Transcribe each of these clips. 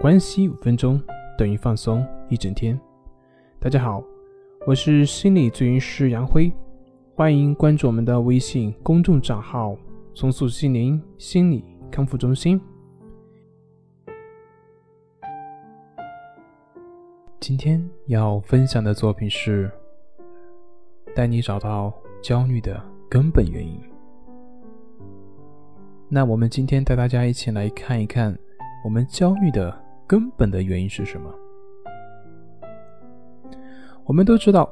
关系五分钟等于放松一整天。大家好，我是心理咨询师杨辉，欢迎关注我们的微信公众账号“重塑心灵心理康复中心”。今天要分享的作品是带你找到焦虑的根本原因。那我们今天带大家一起来看一看我们焦虑的。根本的原因是什么？我们都知道，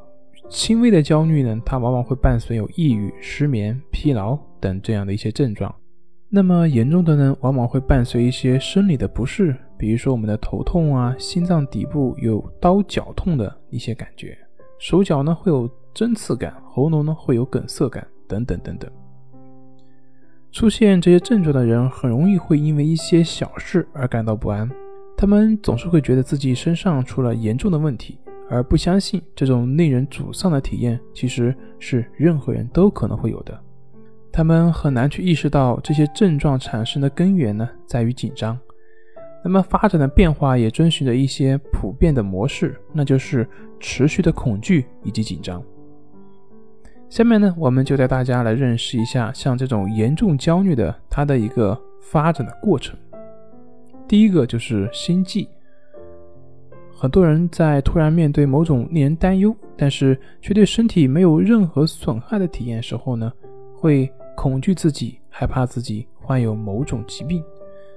轻微的焦虑呢，它往往会伴随有抑郁、失眠、疲劳等这样的一些症状。那么严重的呢，往往会伴随一些生理的不适，比如说我们的头痛啊，心脏底部有刀绞痛的一些感觉，手脚呢会有针刺感，喉咙呢会有梗塞感，等等等等。出现这些症状的人，很容易会因为一些小事而感到不安。他们总是会觉得自己身上出了严重的问题，而不相信这种令人沮丧的体验其实是任何人都可能会有的。他们很难去意识到这些症状产生的根源呢，在于紧张。那么发展的变化也遵循着一些普遍的模式，那就是持续的恐惧以及紧张。下面呢，我们就带大家来认识一下像这种严重焦虑的它的一个发展的过程。第一个就是心悸。很多人在突然面对某种令人担忧，但是却对身体没有任何损害的体验时候呢，会恐惧自己，害怕自己患有某种疾病。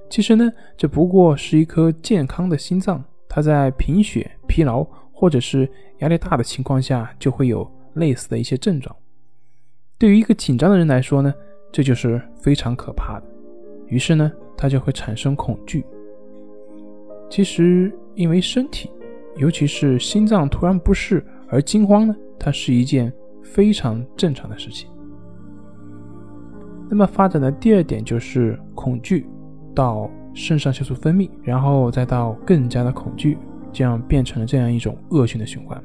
其实呢，这不过是一颗健康的心脏，它在贫血、疲劳或者是压力大的情况下，就会有类似的一些症状。对于一个紧张的人来说呢，这就是非常可怕的。于是呢，他就会产生恐惧。其实，因为身体，尤其是心脏突然不适而惊慌呢，它是一件非常正常的事情。那么发展的第二点就是恐惧，到肾上腺素分泌，然后再到更加的恐惧，这样变成了这样一种恶性的循环。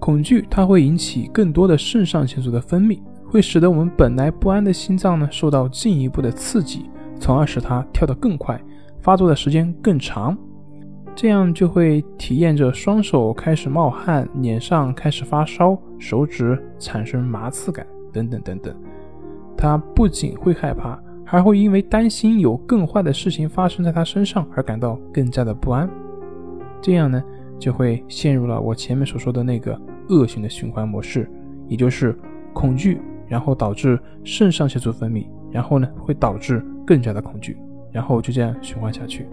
恐惧它会引起更多的肾上腺素的分泌，会使得我们本来不安的心脏呢受到进一步的刺激，从而使它跳得更快。发作的时间更长，这样就会体验着双手开始冒汗、脸上开始发烧、手指产生麻刺感等等等等。他不仅会害怕，还会因为担心有更坏的事情发生在他身上而感到更加的不安。这样呢，就会陷入了我前面所说的那个恶性的循环模式，也就是恐惧，然后导致肾上腺素分泌，然后呢会导致更加的恐惧。然后就这样循环下去，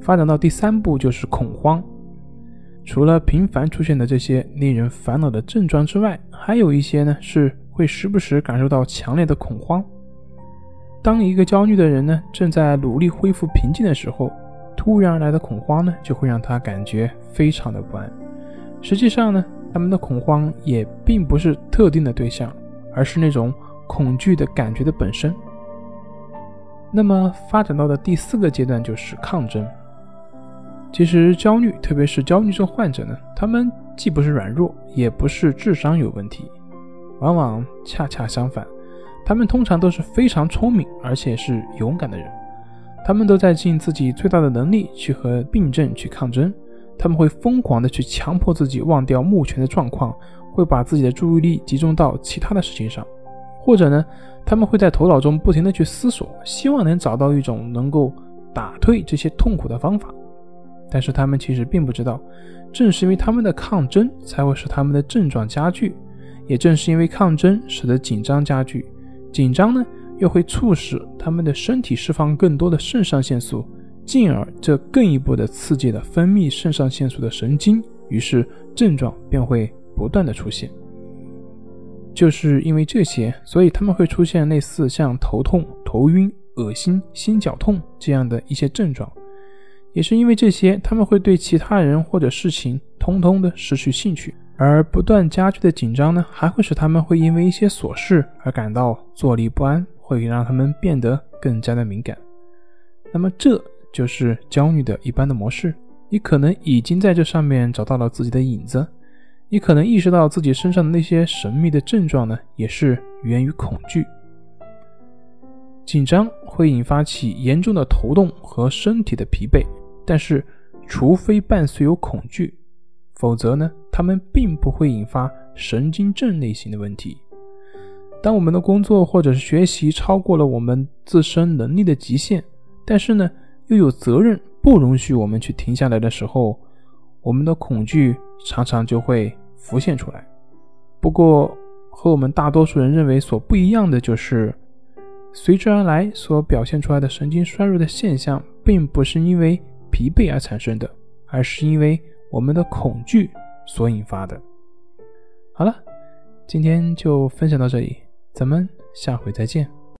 发展到第三步就是恐慌。除了频繁出现的这些令人烦恼的症状之外，还有一些呢是会时不时感受到强烈的恐慌。当一个焦虑的人呢正在努力恢复平静的时候，突然而来的恐慌呢就会让他感觉非常的不安。实际上呢，他们的恐慌也并不是特定的对象，而是那种恐惧的感觉的本身。那么发展到的第四个阶段就是抗争。其实焦虑，特别是焦虑症患者呢，他们既不是软弱，也不是智商有问题，往往恰恰相反，他们通常都是非常聪明而且是勇敢的人。他们都在尽自己最大的能力去和病症去抗争。他们会疯狂的去强迫自己忘掉目前的状况，会把自己的注意力集中到其他的事情上。或者呢，他们会在头脑中不停地去思索，希望能找到一种能够打退这些痛苦的方法。但是他们其实并不知道，正是因为他们的抗争，才会使他们的症状加剧；也正是因为抗争，使得紧张加剧。紧张呢，又会促使他们的身体释放更多的肾上腺素，进而这更一步的刺激了分泌肾上腺素的神经，于是症状便会不断的出现。就是因为这些，所以他们会出现类似像头痛、头晕、恶心、心绞痛这样的一些症状。也是因为这些，他们会对其他人或者事情通通的失去兴趣。而不断加剧的紧张呢，还会使他们会因为一些琐事而感到坐立不安，会让他们变得更加的敏感。那么这就是焦虑的一般的模式。你可能已经在这上面找到了自己的影子。你可能意识到自己身上的那些神秘的症状呢，也是源于恐惧。紧张会引发起严重的头痛和身体的疲惫，但是除非伴随有恐惧，否则呢，他们并不会引发神经症类型的问题。当我们的工作或者是学习超过了我们自身能力的极限，但是呢，又有责任不容许我们去停下来的时候，我们的恐惧常常就会浮现出来。不过，和我们大多数人认为所不一样的就是，随之而来所表现出来的神经衰弱的现象，并不是因为疲惫而产生的，而是因为我们的恐惧所引发的。好了，今天就分享到这里。咱们下回再见。